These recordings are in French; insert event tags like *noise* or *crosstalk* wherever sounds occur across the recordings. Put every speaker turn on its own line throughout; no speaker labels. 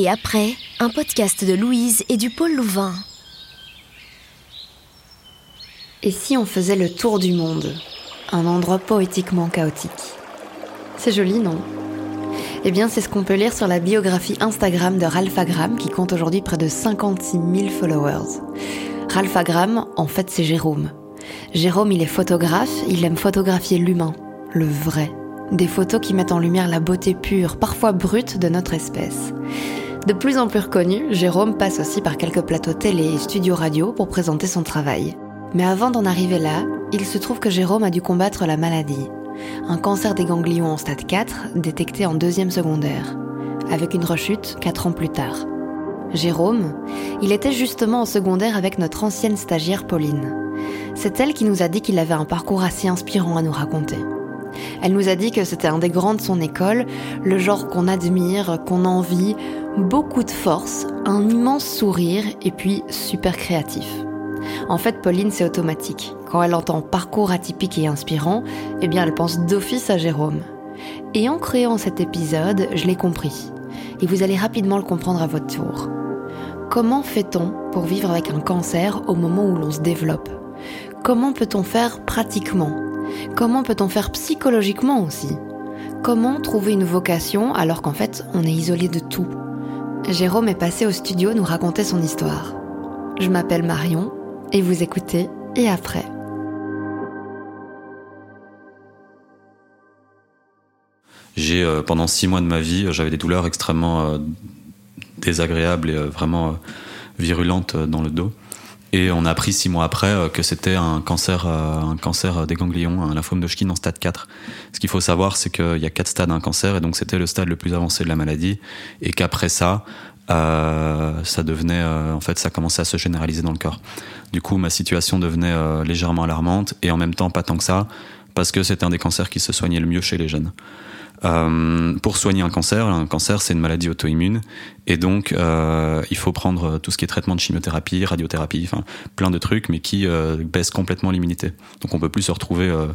Et après, un podcast de Louise et du Pôle Louvain.
Et si on faisait le tour du monde Un endroit poétiquement chaotique? C'est joli, non? Eh bien, c'est ce qu'on peut lire sur la biographie Instagram de Ralphagram qui compte aujourd'hui près de 56 000 followers. Ralphagram, en fait, c'est Jérôme. Jérôme, il est photographe, il aime photographier l'humain, le vrai. Des photos qui mettent en lumière la beauté pure, parfois brute, de notre espèce. De plus en plus reconnu, Jérôme passe aussi par quelques plateaux télé et studios radio pour présenter son travail. Mais avant d'en arriver là, il se trouve que Jérôme a dû combattre la maladie. Un cancer des ganglions en stade 4, détecté en deuxième secondaire, avec une rechute 4 ans plus tard. Jérôme, il était justement en secondaire avec notre ancienne stagiaire Pauline. C'est elle qui nous a dit qu'il avait un parcours assez inspirant à nous raconter. Elle nous a dit que c'était un des grands de son école, le genre qu'on admire, qu'on envie, beaucoup de force, un immense sourire et puis super créatif. En fait, Pauline, c'est automatique. Quand elle entend parcours atypique et inspirant, eh bien, elle pense d'office à Jérôme. Et en créant cet épisode, je l'ai compris. Et vous allez rapidement le comprendre à votre tour. Comment fait-on pour vivre avec un cancer au moment où l'on se développe? Comment peut-on faire pratiquement? Comment peut-on faire psychologiquement aussi? Comment trouver une vocation alors qu'en fait on est isolé de tout? Jérôme est passé au studio nous raconter son histoire. Je m'appelle Marion et vous écoutez Et après
J'ai euh, pendant six mois de ma vie, j'avais des douleurs extrêmement euh, désagréables et euh, vraiment virulentes dans le dos. Et on a appris six mois après euh, que c'était un cancer, euh, un cancer des ganglions, un lymphome de Hodgkin en stade 4. Ce qu'il faut savoir, c'est qu'il y a quatre stades d'un cancer, et donc c'était le stade le plus avancé de la maladie, et qu'après ça, euh, ça devenait, euh, en fait, ça commençait à se généraliser dans le corps. Du coup, ma situation devenait légèrement alarmante, et en même temps pas tant que ça, parce que c'était un des cancers qui se soignait le mieux chez les jeunes. Euh, pour soigner un cancer, un cancer c'est une maladie auto-immune et donc euh, il faut prendre tout ce qui est traitement de chimiothérapie, radiothérapie, enfin plein de trucs, mais qui euh, baissent complètement l'immunité. Donc on peut plus se retrouver euh,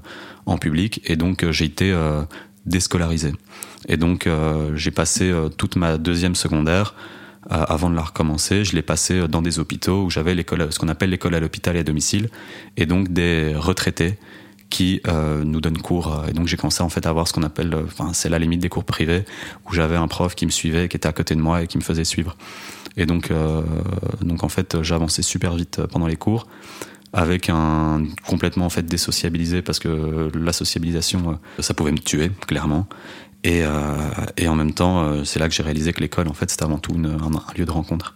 en public et donc euh, j'ai été euh, déscolarisé. Et donc j'ai passé toute ma deuxième secondaire avant de la recommencer, je l'ai passé dans des hôpitaux où j'avais l'école, ce qu'on appelle l'école à l'hôpital et à domicile, et donc des retraités qui euh, nous donne cours. Et donc j'ai commencé en fait à avoir ce qu'on appelle, enfin c'est la limite des cours privés, où j'avais un prof qui me suivait, qui était à côté de moi et qui me faisait suivre. Et donc, euh, donc en fait, j'avançais super vite pendant les cours, avec un complètement en fait désociabilisé parce que la sociabilisation, ça pouvait me tuer clairement. Et, euh, et en même temps, c'est là que j'ai réalisé que l'école, en fait, c'était avant tout un, lieu de rencontre.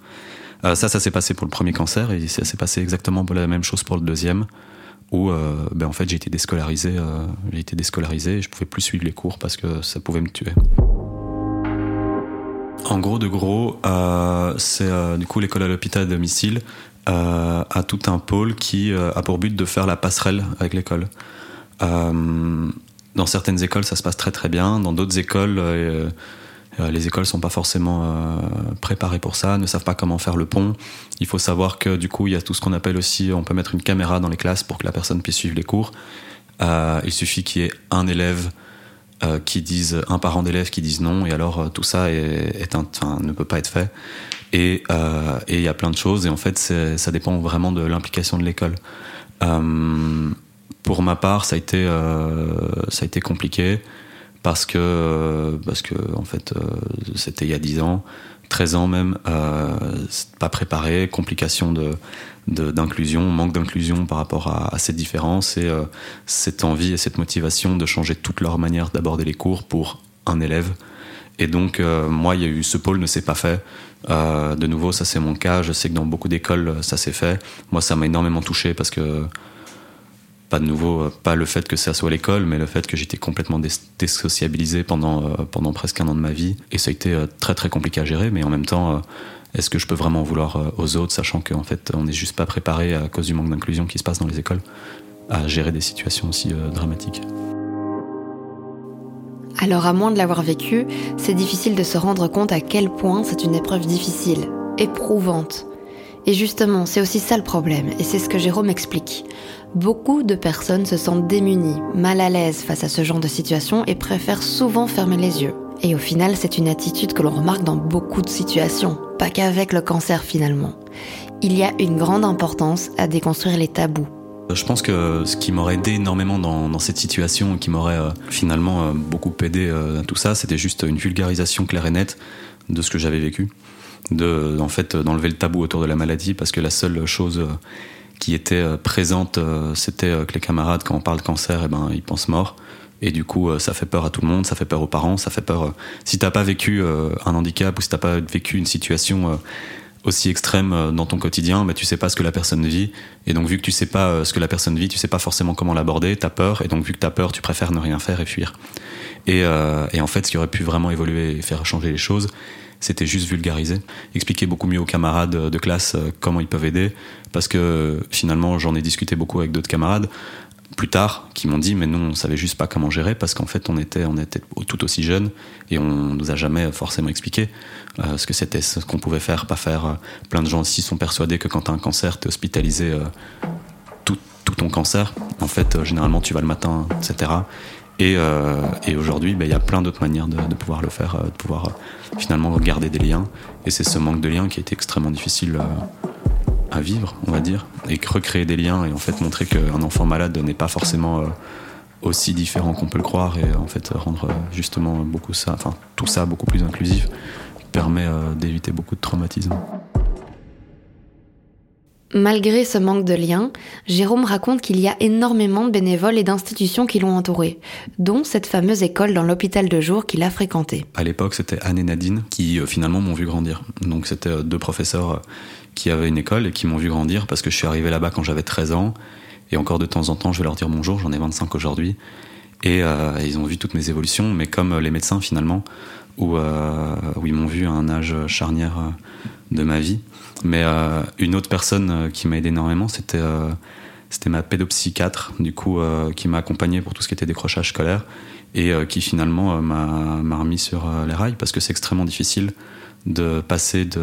Euh, ça, ça s'est passé pour le premier cancer et ça s'est passé exactement la même chose pour le deuxième où euh, ben en fait j'ai été déscolarisé, euh, j'ai été déscolarisé et je pouvais plus suivre les cours parce que ça pouvait me tuer. En gros de gros, euh, c'est du coup l'école à l'hôpital à domicile a tout un pôle qui a pour but de faire la passerelle avec l'école. dans certaines écoles ça se passe très très bien, dans d'autres écoles les écoles sont pas forcément euh, préparées pour ça, ne savent pas comment faire le pont. Il faut savoir que du coup, il y a tout ce qu'on appelle aussi, on peut mettre une caméra dans les classes pour que la personne puisse suivre les cours. Euh, il suffit qu'il y ait un élève euh, qui dise, un parent d'élève qui dise non, et alors euh, tout ça ne peut pas être fait. Et il y a plein de choses, et en fait, ça dépend vraiment de l'implication de l'école. pour ma part, ça ça a été compliqué parce que parce que en fait euh, c'était il y a 10 ans 13 ans même euh, pas préparé complications de d'inclusion manque d'inclusion par rapport à, à, cette différence et euh, cette envie et cette motivation de changer toute leur manière d'aborder les cours pour un élève. Et donc euh, moi il y a eu ce pôle ne s'est pas fait. Euh, de nouveau ça c'est mon cas. Je sais que dans beaucoup d'écoles ça s'est fait. Moi ça m'a énormément touché parce que pas de nouveau, euh, pas le fait que ça soit l'école, mais le fait que j'étais complètement désociabilisé pendant, euh, pendant presque un an de ma vie. Et ça a été euh, très très compliqué à gérer, mais en même temps, est-ce que je peux vraiment vouloir aux autres, sachant qu'en fait, on n'est juste pas préparé à cause du manque d'inclusion qui se passe dans les écoles, à gérer des situations aussi dramatiques?
Alors à moins de l'avoir vécu, c'est difficile de se rendre compte à quel point c'est une épreuve difficile, éprouvante. Et justement, c'est aussi ça le problème, et c'est ce que Jérôme explique. Beaucoup de personnes se sentent démunies, mal à l'aise face à ce genre de situation et préfèrent souvent fermer les yeux, Et au final, c'est une attitude que l'on remarque dans beaucoup de situations, pas qu'avec le cancer finalement. Il y a une grande importance à déconstruire les tabous.
Je pense que ce qui m'aurait aidé énormément dans, cette situation, qui m'aurait euh, finalement euh, beaucoup aidé euh, à tout ça, c'était juste une vulgarisation claire et nette de ce que j'avais vécu. De, en fait, d'enlever le tabou autour de la maladie, parce que la seule chose qui était présente, c'était que les camarades, quand on parle cancer, eh ben, ils pensent mort. Et du coup, ça fait peur à tout le monde, ça fait peur aux parents, ça fait peur. Si t'as pas vécu un handicap ou si t'as pas vécu une situation aussi extrême euh, dans ton quotidien, mais tu sais pas ce que la personne vit. Et donc, vu que tu sais pas euh, ce que la personne vit, tu sais pas forcément comment l'aborder, t'as peur. Et donc, vu que t'as peur, tu préfères ne rien faire et fuir. Et, euh, et, en fait, ce qui aurait pu vraiment évoluer et faire changer les choses, c'était juste vulgariser, expliquer beaucoup mieux aux camarades de classe comment ils peuvent aider. Parce que finalement, j'en ai discuté beaucoup avec d'autres camarades plus tard qui m'ont dit mais nous on savait juste pas comment gérer parce qu'en fait on était on était tout aussi jeunes et on nous a jamais forcément expliqué euh, ce que c'était ce qu'on pouvait faire pas faire plein de gens aussi sont persuadés que quand tu as un cancer tu es hospitalisé euh, tout, ton cancer en fait euh, généralement tu vas le matin etc et, et aujourd'hui ben, il y a plein d'autres manières de, de, pouvoir le faire de pouvoir finalement garder des liens et c'est ce manque de liens qui a été extrêmement difficile à vivre, on va dire, et recréer des liens et en fait montrer qu'un enfant malade n'est pas forcément euh, aussi différent qu'on peut le croire et en fait rendre euh, justement beaucoup ça, enfin tout ça beaucoup plus inclusif permet euh, d'éviter beaucoup de traumatisme.
Malgré ce manque de liens, Jérôme raconte qu'il y a énormément de bénévoles et d'institutions qui l'ont entouré, dont cette fameuse école dans l'hôpital de jour qu'il a fréquenté.
À l'époque, c'était Anne et Nadine qui finalement m'ont vu grandir. Donc c'était deux professeurs qui avaient une école et qui m'ont vu grandir parce que je suis arrivé là-bas quand j'avais 13 ans. Et encore de temps en temps, je vais leur dire bonjour, j'en ai 25 aujourd'hui. Et euh, ils ont vu toutes mes évolutions, mais comme les médecins finalement, où, euh, ils m'ont vu à un âge charnière euh, de ma vie. Mais une autre personne qui m'a aidé énormément, c'était c'était ma pédopsychiatre, du coup, qui m'a accompagné pour tout ce qui était décrochage scolaire et qui finalement m'a remis sur les rails parce que c'est extrêmement difficile de passer de,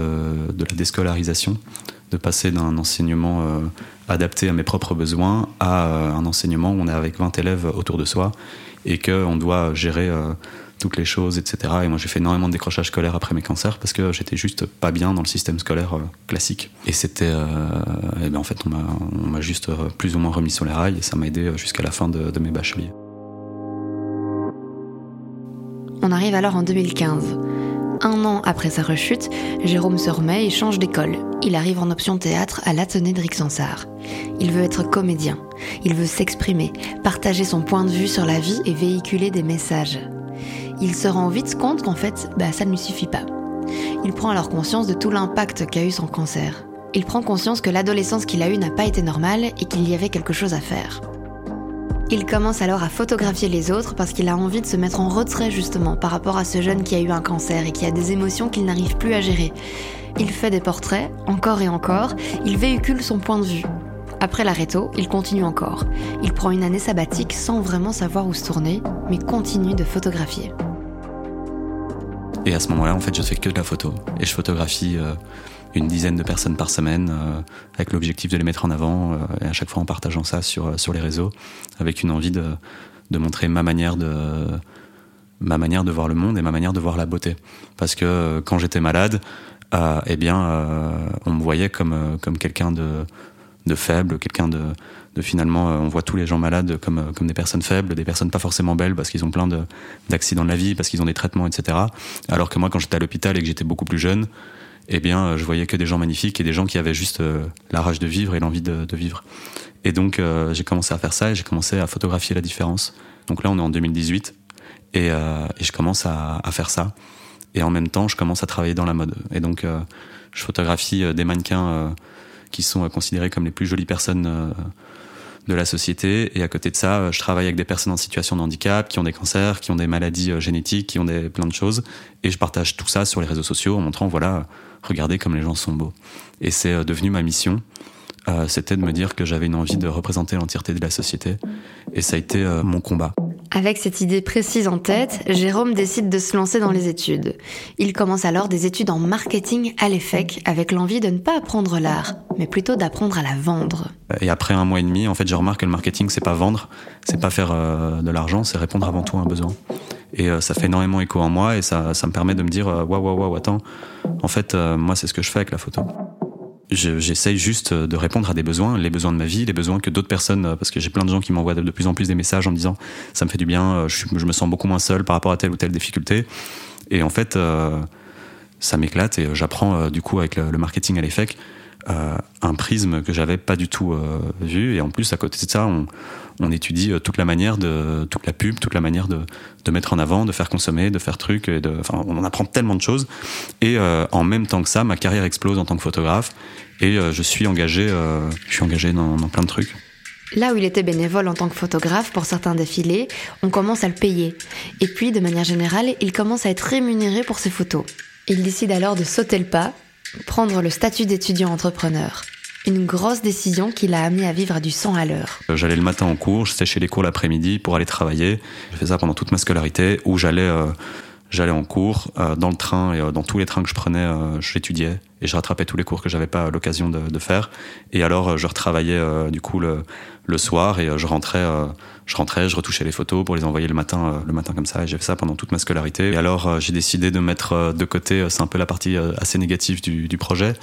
la déscolarisation, de passer d'un enseignement euh, adapté à mes propres besoins à euh, un enseignement où on est avec 20 élèves autour de soi et qu'on doit gérer euh, toutes les choses, etc. Et moi, j'ai fait énormément de décrochage scolaire après mes cancers parce que j'étais juste pas bien dans le système scolaire classique. Et c'était. et ben en fait, on m'a juste plus ou moins remis sur les rails et ça m'a aidé jusqu'à la fin de, de mes bacheliers.
On arrive alors en 2015 un an après sa rechute, Jérôme se remet et change d'école. Il arrive en option théâtre à l'Athénée de Rixensart. Il veut être comédien. Il veut s'exprimer, partager son point de vue sur la vie et véhiculer des messages. Il se rend vite compte qu'en fait, bah, ça ne lui suffit pas. Il prend alors conscience de tout l'impact qu'a eu son cancer. Il prend conscience que l'adolescence qu'il a eue n'a pas été normale et qu'il y avait quelque chose à faire. Il commence alors à photographier les autres parce qu'il a envie de se mettre en retrait justement par rapport à ce jeune qui a eu un cancer et qui a des émotions qu'il n'arrive plus à gérer. Il fait des portraits, encore et encore, il véhicule son point de vue. Après l'arrêto, il continue encore. Il prend une année sabbatique sans vraiment savoir où se tourner, mais continue de photographier.
Et à ce moment-là, en fait, je fais que de la photo. Et je photographie euh, une dizaine de personnes par semaine, euh, avec l'objectif de les mettre en avant, euh, et à chaque fois en partageant ça sur, sur les réseaux, avec une envie de, de montrer ma manière de ma manière de voir le monde et ma manière de voir la beauté. Parce que quand j'étais malade, eh bien, on me voyait comme, comme quelqu'un de, de faible, quelqu'un de, de finalement, on voit tous les gens malades comme, comme des personnes faibles, des personnes pas forcément belles parce qu'ils ont plein d'accidents de, de la vie, parce qu'ils ont des traitements, etc. Alors que moi, quand j'étais à l'hôpital et que j'étais beaucoup plus jeune, eh bien, euh, je voyais que des gens magnifiques et des gens qui avaient juste euh, la rage de vivre et l'envie de, vivre. Et donc, euh, j'ai commencé à faire ça et j'ai commencé à photographier la différence. Donc là, on est en 2018 et, je commence à, faire ça. Et en même temps, je commence à travailler dans la mode. Et donc, je photographie des mannequins qui sont considérés comme les plus jolies personnes de la société. Et à côté de ça, je travaille avec des personnes en situation de handicap, qui ont des cancers, qui ont des maladies génétiques, qui ont des plein de choses. Et je partage tout ça sur les réseaux sociaux en montrant, voilà, regardez comme les gens sont beaux. Et c'est euh, devenu ma mission. Euh, c'était de me dire que j'avais une envie de représenter l'entièreté de la société. Et ça a été euh, mon combat.
Avec cette idée précise en tête, Jérôme décide de se lancer dans les études. Il commence alors des études en marketing à l'EFEC avec l'envie de ne pas apprendre l'art, mais plutôt d'apprendre à la vendre.
Et après un mois et demi, en fait, je remarque que le marketing, c'est pas vendre, c'est pas faire de l'argent, c'est répondre avant tout à un besoin. Et ça fait énormément écho en moi et ça, ça me permet de me dire waouh, waouh, waouh, attends, en fait, moi, c'est ce que je fais avec la photo j'essaye juste de répondre à des besoins, les besoins de ma vie, les besoins que d'autres personnes, parce que j'ai plein de gens qui m'envoient de plus en plus des messages en me disant ça me fait du bien, je, me sens beaucoup moins seul par rapport à telle ou telle difficulté. Et en fait, euh, ça m'éclate et j'apprends euh, du coup avec le, marketing à l'EFEC euh, un prisme que j'avais pas du tout vu. Et en plus, à côté de ça, on, on étudie toute la manière de, toute la pub, toute la manière de, de mettre en avant, de faire consommer, de faire trucs. Et enfin, on en apprend tellement de choses. Et en même temps que ça, ma carrière explose en tant que photographe. Et je suis engagé, je suis engagé dans, dans plein de trucs.
Là où il était bénévole en tant que photographe pour certains défilés, on commence à le payer. Et puis, de manière générale, il commence à être rémunéré pour ses photos. Il décide alors de sauter le pas, prendre le statut d'étudiant entrepreneur. Une grosse décision qui l'a amené à vivre du 100 à l'heure.
Euh, j'allais le matin en cours, je séchais les cours l'après-midi pour aller travailler. J'ai fait ça pendant toute ma scolarité où j'allais euh, j'allais en cours, euh, dans le train et dans tous les trains que je prenais, j'étudiais et je rattrapais tous les cours que j'avais pas l'occasion de, faire. Et alors je retravaillais du coup le, soir et je rentrais, je rentrais, je retouchais les photos pour les envoyer le matin, le matin comme ça. Et j'ai fait ça pendant toute ma scolarité. Et alors j'ai décidé de mettre de côté, c'est un peu la partie assez négative du projet,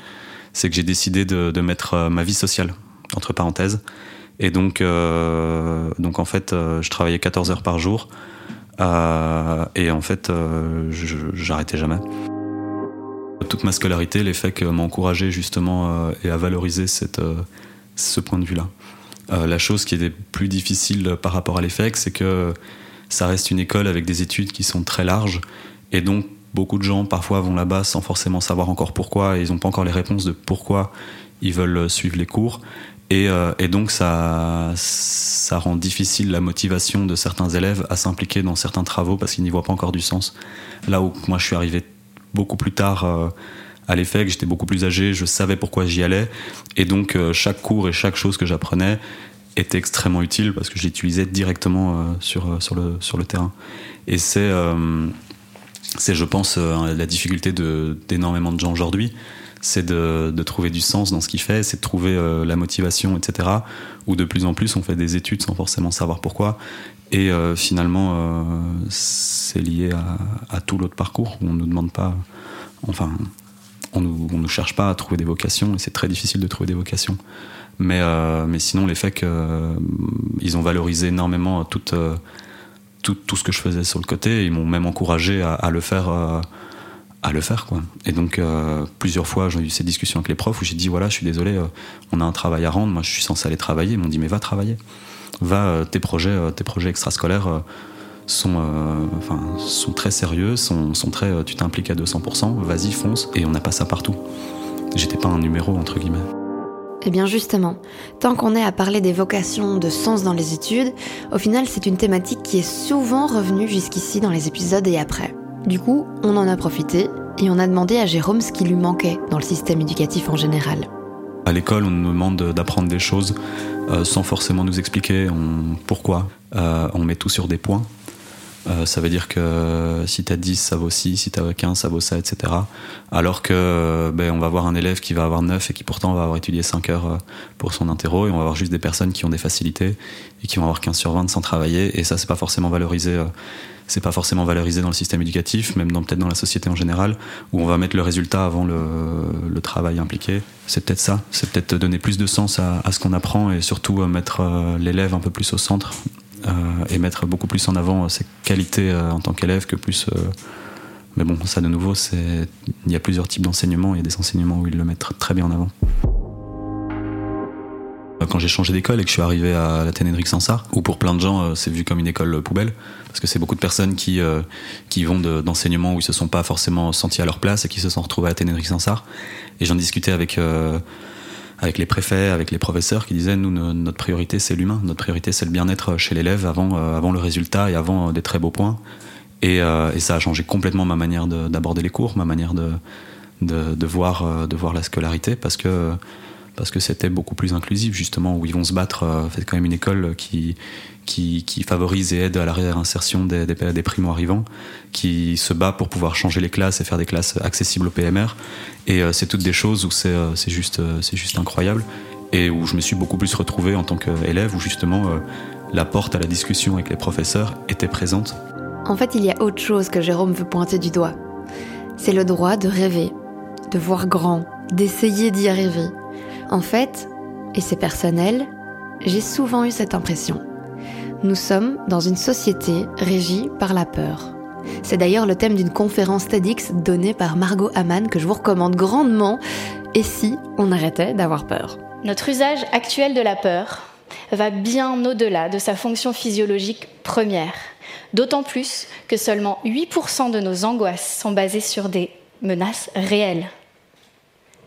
c'est que j'ai décidé de, mettre ma vie sociale entre parenthèses. Et donc, donc en fait, je travaillais 14 heures par jour. Euh, et en fait, euh, j'arrêtais jamais. Toute ma scolarité, les m'ont encouragé justement euh, et à valoriser ce point de vue-là. la chose qui est plus difficile par rapport à l'EFEC, c'est que ça reste une école avec des études qui sont très larges et donc beaucoup de gens parfois vont là-bas sans forcément savoir encore pourquoi et ils n'ont pas encore les réponses de pourquoi ils veulent suivre les cours euh, et, donc ça, ça rend difficile la motivation de certains élèves à s'impliquer dans certains travaux parce qu'ils n'y voient pas encore du sens. Là où moi je suis arrivé beaucoup plus tard euh, à l'EFEC, j'étais beaucoup plus âgé, je savais pourquoi j'y allais. Et donc euh, chaque cours et chaque chose que j'apprenais était extrêmement utile parce que je l'utilisais directement sur, sur, le, sur le terrain. Et c'est, c'est je pense, la difficulté d'énormément de gens aujourd'hui c'est de, trouver du sens dans ce qu'il fait, c'est de trouver euh, la motivation, etc. Ou de plus en plus, on fait des études sans forcément savoir pourquoi. Et euh, finalement, euh, c'est lié à, tout l'autre parcours. On nous demande pas, enfin, on nous, on nous cherche pas à trouver des vocations, et c'est très difficile de trouver des vocations. Mais, mais sinon, les faits ils ont valorisé énormément tout, tout, tout, ce que je faisais sur le côté. Ils m'ont même encouragé à, le faire à le faire quoi. Et donc euh, plusieurs fois j'ai eu ces discussions avec les profs où j'ai dit voilà je suis désolé euh, on a un travail à rendre moi je suis censé aller travailler ils m'ont dit mais va travailler va euh, tes projets tes projets extrascolaires sont enfin sont très sérieux sont, sont très tu t'impliques à 200% vas-y fonce et on n'a pas ça partout j'étais pas un numéro entre guillemets
eh bien justement, tant qu'on est à parler des vocations de sens dans les études, au final c'est une thématique qui est souvent revenue jusqu'ici dans les épisodes et après. Du coup, on en a profité et on a demandé à Jérôme ce qui lui manquait dans le système éducatif en général.
À l'école, on nous demande d'apprendre des choses euh, sans forcément nous expliquer pourquoi. Euh, on met tout sur des points. Euh, ça veut dire que si t'as 10, ça vaut 6, si t'as 15, ça vaut ça, etc. Alors que ben, on va avoir un élève qui va avoir 9 et qui pourtant va avoir étudié 5 heures pour son interro, et on va avoir juste des personnes qui ont des facilités et qui vont avoir 15 sur 20 sans travailler, et ça, c'est pas forcément valorisé c'est pas forcément valorisé dans le système éducatif, même peut-être dans la société en général, où on va mettre le résultat avant le, travail impliqué. C'est peut-être ça, c'est peut-être donner plus de sens à, ce qu'on apprend et surtout euh, mettre euh, l'élève un peu plus au centre euh, et mettre beaucoup plus en avant ses qualités en tant qu'élève que plus. mais bon, ça de nouveau, il y a plusieurs types d'enseignements. Il y a des enseignements où ils le mettent très bien en avant. Quand j'ai changé d'école et que je suis arrivé à la Ténédrique Sansart, où pour plein de gens euh, c'est vu comme une école poubelle, parce que c'est beaucoup de personnes qui, euh, qui vont d'enseignements où ils se sont pas forcément sentis à leur place et qui se sont retrouvés à Ténédrique Sansart. Et j'en discutais avec, euh, avec les préfets, avec les professeurs qui disaient nous, notre priorité c'est l'humain, notre priorité c'est le bien-être chez l'élève avant, avant le résultat et avant des très beaux points. Et, ça a changé complètement ma manière d'aborder les cours, ma manière de, voir, de voir la scolarité, parce que parce que c'était beaucoup plus inclusif justement où ils vont se battre. Euh, c'est quand même une école qui, qui, favorise et aide à la réinsertion des, des, des primo-arrivants, qui se bat pour pouvoir changer les classes et faire des classes accessibles au PMR. Et euh, c'est toutes des choses où c'est euh, juste, c'est juste incroyable et où je me suis beaucoup plus retrouvé en tant qu'élève où justement la porte à la discussion avec les professeurs était présente
En fait, il y a autre chose que Jérôme veut pointer du doigt. C'est le droit de rêver, de voir grand, d'essayer d'y arriver. En fait, et c'est personnel, j'ai souvent eu cette impression. Nous sommes dans une société régie par la peur. C'est d'ailleurs le thème d'une conférence TEDx donnée par Margot Hamann que je vous recommande grandement. Et si on arrêtait d'avoir peur?
Notre usage actuel de la peur va bien au-delà de sa fonction physiologique première. D'autant plus que seulement 8% de nos angoisses sont basées sur des menaces réelles.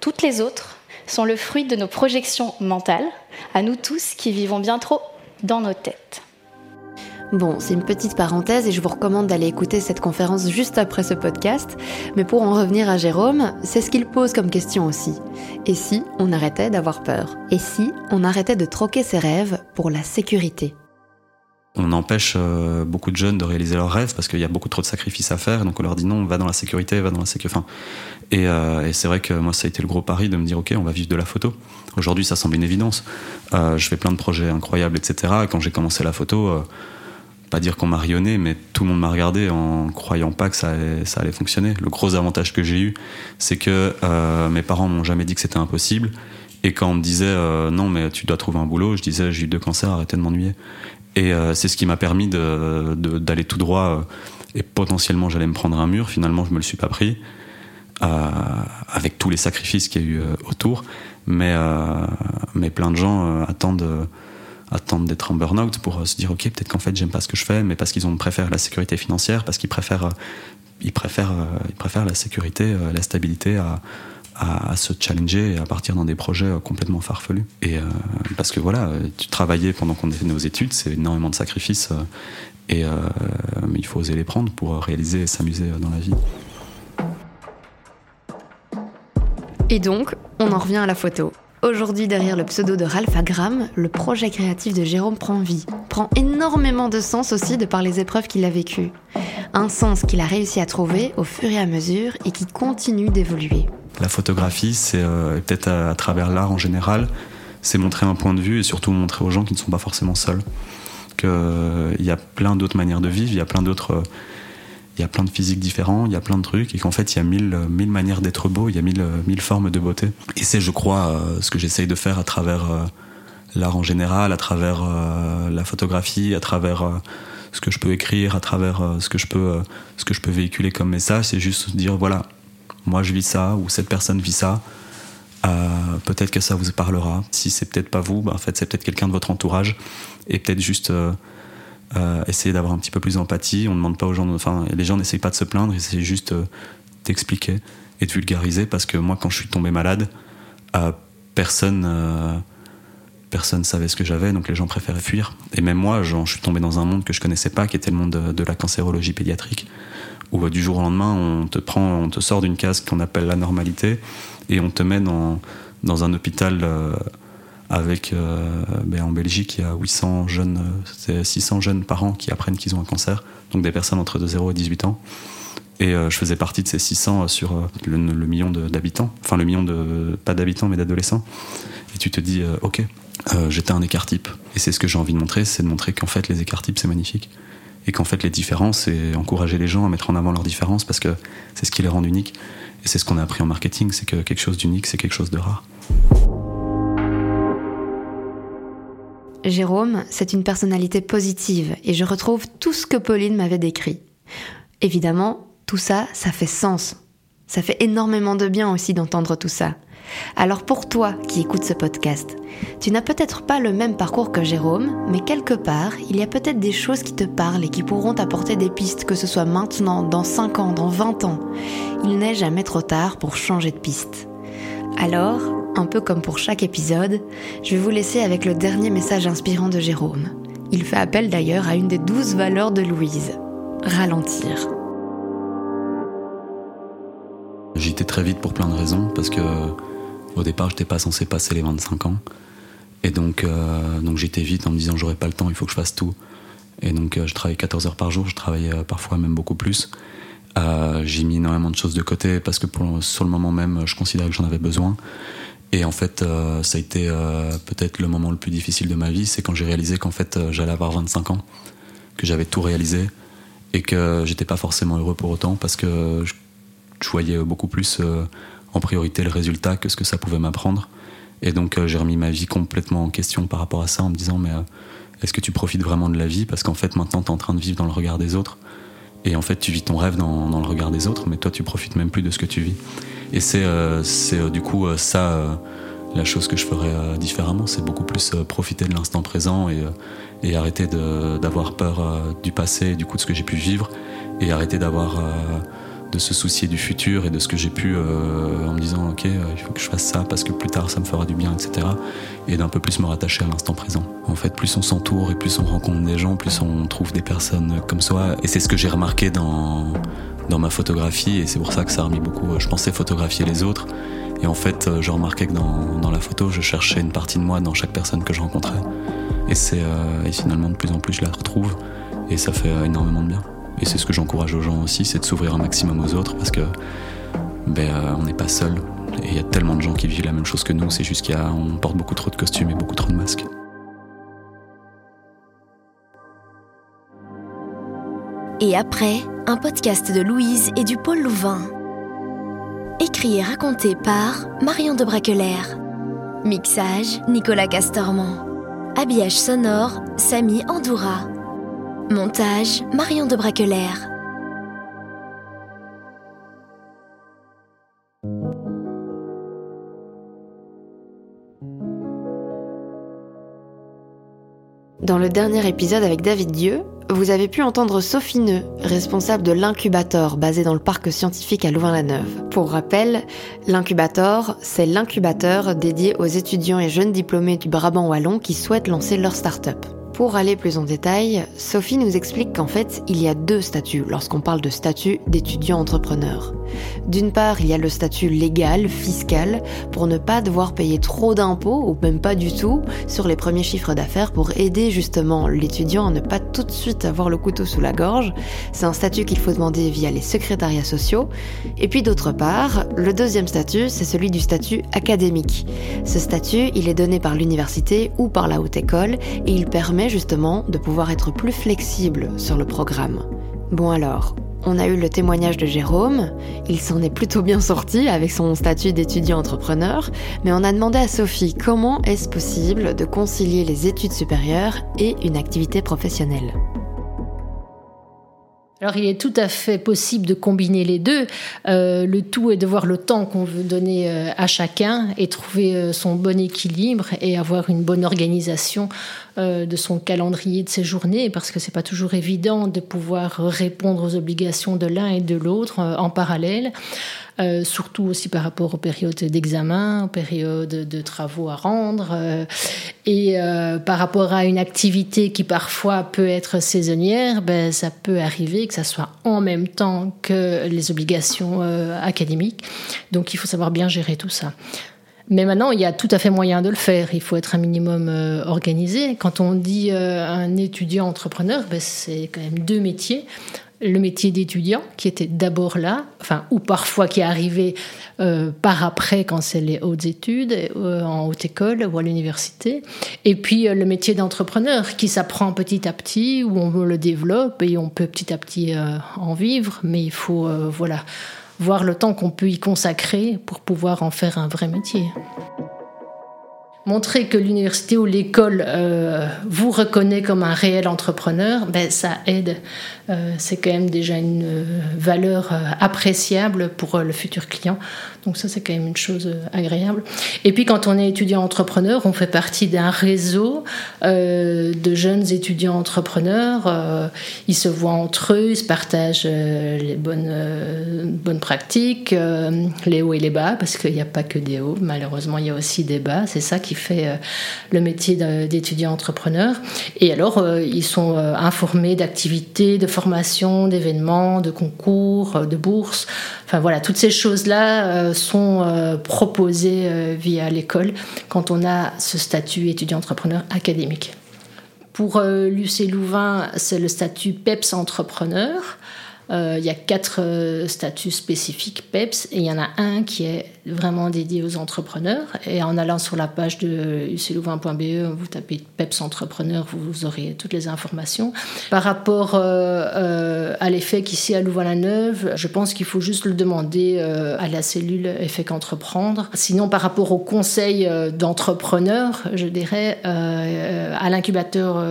Toutes les autres sont le fruit de nos projections mentales, à nous tous qui vivons bien trop dans nos têtes.
Bon, c'est une petite parenthèse et je vous recommande d'aller écouter cette conférence juste après ce podcast. Mais pour en revenir à Jérôme, c'est ce qu'il pose comme question aussi. Et si on arrêtait d'avoir peur? Et si on arrêtait de troquer ses rêves pour la sécurité?
On empêche euh, beaucoup de jeunes de réaliser leurs rêves parce qu'il y a beaucoup trop de sacrifices à faire. Donc on leur dit non, va dans la sécurité, va dans la sécurité. Enfin, et, euh, et c'est vrai que moi, ça a été le gros pari de me dire ok, on va vivre de la photo. Aujourd'hui, ça semble une évidence. Euh, je fais plein de projets incroyables, etc. Et quand j'ai commencé la photo, euh, pas dire qu'on m'a rayonné, mais tout le monde m'a regardé en croyant pas que ça allait, ça allait fonctionner. Le gros avantage que j'ai eu, c'est que euh, mes parents m'ont jamais dit que c'était impossible. Et quand on me disait euh, non, mais tu dois trouver un boulot, je disais j'ai eu deux cancers, arrêtez de m'ennuyer. Et euh, c'est ce qui m'a permis d'aller tout droit. euh, et potentiellement j'allais me prendre un mur. Finalement, je me le suis pas pris. euh, avec tous les sacrifices qu'il y a eu autour. Mais, mais plein de gens attendent, attendent d'être en burn-out pour se dire ok, peut-être qu'en fait j'aime pas ce que je fais, mais parce qu'ils ont préfèrent la sécurité financière, parce qu'ils préfèrent, ils préfèrent, ils préfèrent la sécurité, la stabilité à, à, se challenger et à partir dans des projets euh, complètement farfelus. Et euh, parce que voilà, tu travaillais pendant qu'on fait nos études, c'est énormément de sacrifices. euh, et il faut oser les prendre pour réaliser et s'amuser dans la vie.
Et donc, on en revient à la photo. Aujourd'hui, derrière le pseudo de Ralphagram, le projet créatif de Jérôme prend vie, prend énormément de sens aussi de par les épreuves qu'il a vécues. Un sens qu'il a réussi à trouver au fur et à mesure et qui continue d'évoluer.
La photographie, c'est euh, peut-être à, travers l'art en général, c'est montrer un point de vue et surtout montrer aux gens qui ne sont pas forcément seuls. Qu'il y a plein d'autres manières de vivre, il y a plein d'autres. euh, il y a plein de physiques différents, il y a plein de trucs, et qu'en fait, il y a mille, euh, mille manières d'être beau, il y a mille, euh, mille formes de beauté. Et c'est, je crois, euh, ce que j'essaye de faire à travers euh, l'art en général, à travers euh, la photographie, à travers euh, ce que je peux écrire, à travers euh, ce, que je peux, euh, ce que je peux véhiculer comme message, c'est juste dire, voilà, moi je vis ça, ou cette personne vit ça, euh, peut-être que ça vous parlera. Si c'est peut-être pas vous, bah, en fait, c'est peut-être quelqu'un de votre entourage, et peut-être juste euh, euh, essayer d'avoir un petit peu plus d'empathie. On demande pas aux gens, enfin, les gens n'essayent pas de se plaindre, ils essayent juste d'expliquer et de vulgariser, parce que moi, quand je suis tombé malade, personne. Personne savait ce que j'avais, donc les gens préféraient fuir. Et même moi, je suis tombé dans un monde que je connaissais pas, qui était le monde de, de la cancérologie pédiatrique, où euh, du jour au lendemain, on te prend, on te sort d'une case qu'on appelle la normalité, et on te met dans, dans un hôpital euh, avec, euh, ben, en Belgique, il y a 800 jeunes, euh, c'est 600 jeunes par an qui apprennent qu'ils ont un cancer, donc des personnes entre de 0 et 18 ans. Et je faisais partie de ces 600 sur le, million d'habitants, enfin le million de, pas d'habitants, mais d'adolescents. Et tu te dis, ok, j'étais un écart type. Et c'est ce que j'ai envie de montrer, c'est de montrer qu'en fait les écarts types c'est magnifique. Et qu'en fait les différences, c'est encourager les gens à mettre en avant leurs différences parce que c'est ce qui les rend uniques. Et c'est ce qu'on a appris en marketing, c'est que quelque chose d'unique, c'est quelque chose de rare.
Jérôme, c'est une personnalité positive et je retrouve tout ce que Pauline m'avait décrit. Évidemment, tout ça, ça fait sens. Ça fait énormément de bien aussi d'entendre tout ça. Alors pour toi qui écoutes ce podcast, tu n'as peut-être pas le même parcours que Jérôme, mais quelque part, il y a peut-être des choses qui te parlent et qui pourront t'apporter des pistes, que ce soit maintenant, dans 5 ans, dans 20 ans. Il n'est jamais trop tard pour changer de piste. Alors, un peu comme pour chaque épisode, je vais vous laisser avec le dernier message inspirant de Jérôme. Il fait appel d'ailleurs à une des douze valeurs de Louise. Ralentir.
J'y étais très vite pour plein de raisons, parce que au départ, j'étais pas censé passer les 25 ans. Et donc, euh, donc j'étais vite en me disant j'aurai pas le temps, il faut que je fasse tout. Et donc, euh, je travaillais 14 heures par jour, je travaillais euh, parfois même beaucoup plus. J'ai mis énormément de choses de côté parce que pour, sur le moment même, je considérais que j'en avais besoin. Et en fait, ça a été peut-être le moment le plus difficile de ma vie, c'est quand j'ai réalisé qu'en fait, j'allais avoir 25 ans, que j'avais tout réalisé et que j'étais pas forcément heureux pour autant parce que je, voyais beaucoup plus en priorité le résultat que ce que ça pouvait m'apprendre. Et donc j'ai remis ma vie complètement en question par rapport à ça en me disant mais est-ce que tu profites vraiment de la vie? Parce qu'en fait maintenant tu es en train de vivre dans le regard des autres. Et en fait tu vis ton rêve dans, le regard des autres, mais toi tu profites même plus de ce que tu vis. Et c'est c'est du coup ça la chose que je ferais euh, différemment, c'est beaucoup plus euh, profiter de l'instant présent et, euh, et arrêter d'avoir peur du passé et du coup de ce que j'ai pu vivre et arrêter d'avoir de se soucier du futur et de ce que j'ai pu en me disant ok il faut que je fasse ça parce que plus tard ça me fera du bien etc et d'un peu plus me rattacher à l'instant présent en fait plus on s'entoure et plus on rencontre des gens plus on trouve des personnes comme soi et c'est ce que j'ai remarqué dans dans ma photographie et c'est pour ça que ça a remis beaucoup je pensais photographier les autres et en fait, euh, je remarquais que dans, dans, la photo, je cherchais une partie de moi dans chaque personne que je rencontrais. Et, c'est, euh, et finalement, de plus en plus, je la retrouve. Et ça fait euh, énormément de bien. Et c'est ce que j'encourage aux gens aussi, c'est de s'ouvrir un maximum aux autres parce que ben, on n'est pas seul. Et il y a tellement de gens qui vivent la même chose que nous, c'est juste qu'on porte beaucoup trop de costumes et beaucoup trop de masques.
Et après, un podcast de Louise et du Pôle Louvain. Écrit et raconté par Marion de Braqueler. Mixage Nicolas Castormand. Habillage sonore Samy Andoura. Montage Marion de Braqueler.
Dans le dernier épisode avec David Dieu, vous avez pu entendre Sophie Neu, responsable de l'incubateur basé dans le parc scientifique à Louvain-la-Neuve. Pour rappel, l'incubateur, c'est l'incubateur dédié aux étudiants et jeunes diplômés du Brabant wallon qui souhaitent lancer leur start-up. Pour aller plus en détail, Sophie nous explique qu'en fait, il y a deux statuts lorsqu'on parle de statut d'étudiant entrepreneur. D'une part, il y a le statut légal, fiscal, pour ne pas devoir payer trop d'impôts, ou même pas du tout, sur les premiers chiffres d'affaires pour aider justement l'étudiant à ne pas tout de suite avoir le couteau sous la gorge. C'est un statut qu'il faut demander via les secrétariats sociaux. Et puis d'autre part, le deuxième statut, c'est celui du statut académique. Ce statut, il est donné par l'université ou par la haute école, et il permet justement de pouvoir être plus flexible sur le programme. Bon alors, on a eu le témoignage de Jérôme, il s'en est plutôt bien sorti avec son statut d'étudiant entrepreneur, mais on a demandé à Sophie comment est-ce possible de concilier les études supérieures et une activité professionnelle.
Alors il est tout à fait possible de combiner les deux. Euh, le tout est de voir le temps qu'on veut donner euh, à chacun et trouver euh, son bon équilibre et avoir une bonne organisation de son calendrier de ses journées parce que c'est pas toujours évident de pouvoir répondre aux obligations de l'un et de l'autre en parallèle. Euh, surtout aussi par rapport aux périodes d'examen, aux périodes de travaux à rendre, euh, et euh, par rapport à une activité qui parfois peut être saisonnière, ben, ça peut arriver que ça soit en même temps que les obligations académiques. Donc il faut savoir bien gérer tout ça. Mais maintenant, il y a tout à fait moyen de le faire. Il faut être un minimum organisé. Quand on dit un étudiant entrepreneur, ben, c'est quand même deux métiers le métier d'étudiant qui était d'abord là, enfin, ou parfois qui arrivé euh, par après quand c'est les hautes études, euh, en haute école ou à l'université. Et puis euh, le métier d'entrepreneur qui s'apprend petit à petit, où on le développe et on peut petit à petit en vivre, mais il faut voilà, voir le temps qu'on peut y consacrer pour pouvoir en faire un vrai métier. Montrer que l'université ou l'école vous reconnaît comme un réel entrepreneur, ben, ça aide euh, c'est quand même déjà une euh, valeur euh, appréciable pour le futur client. Donc ça, c'est quand même une chose agréable. Et puis quand on est étudiant entrepreneur, on fait partie d'un réseau de jeunes étudiants entrepreneurs. ils se voient entre eux, ils partagent les bonnes, bonnes pratiques, les hauts et les bas, parce qu'il n'y a pas que des hauts, malheureusement, il y a aussi des bas. C'est ça qui fait le métier d'étudiant entrepreneur. Et alors, ils sont informés d'activités, de formations, d'événements, de concours, euh, de bourses. Enfin voilà, toutes ces choses-là euh, sont euh, proposées via l'école quand on a ce statut étudiant-entrepreneur académique. Pour l'UC Louvain, c'est le statut PEPS entrepreneur. il y a quatre statuts spécifiques PEPS et il y en a un qui est vraiment dédié aux entrepreneurs. Et en allant sur la page de uclouvain.be, vous tapez PEPS Entrepreneur, vous aurez toutes les informations. Par rapport à l'effet qu'ici à Louvain-la-Neuve, je pense qu'il faut juste le demander à la cellule Effet qu'entreprendre. Sinon, par rapport au conseil d'entrepreneurs, je dirais, à l'incubateur,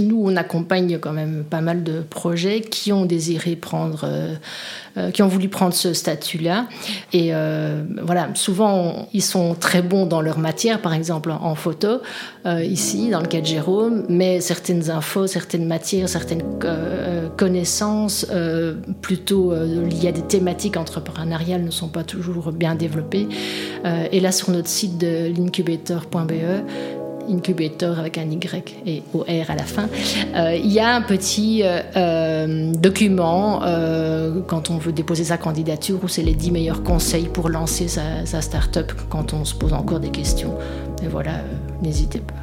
nous, on accompagne quand même pas mal de projets qui ont désiré prendre, euh, euh, qui ont voulu prendre ce statut-là. Et euh, souvent ils sont très bons dans leur matière, par exemple en photo, ici dans le cas de Jérôme, mais certaines infos, certaines matières, certaines connaissances plutôt liées à des thématiques entrepreneuriales ne sont pas toujours bien développées. et là, sur notre site de l'incubator.be, incubator avec un Y et OR à la fin, euh, il y a un petit euh, euh, document quand on veut déposer sa candidature où c'est les 10 meilleurs conseils pour lancer sa, sa start-up quand on se pose encore des questions. Et voilà, n'hésitez pas,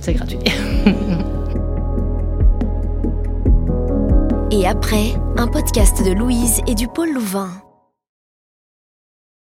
c'est gratuit. *laughs*
et après, un podcast de Louise et du Pôle Louvain.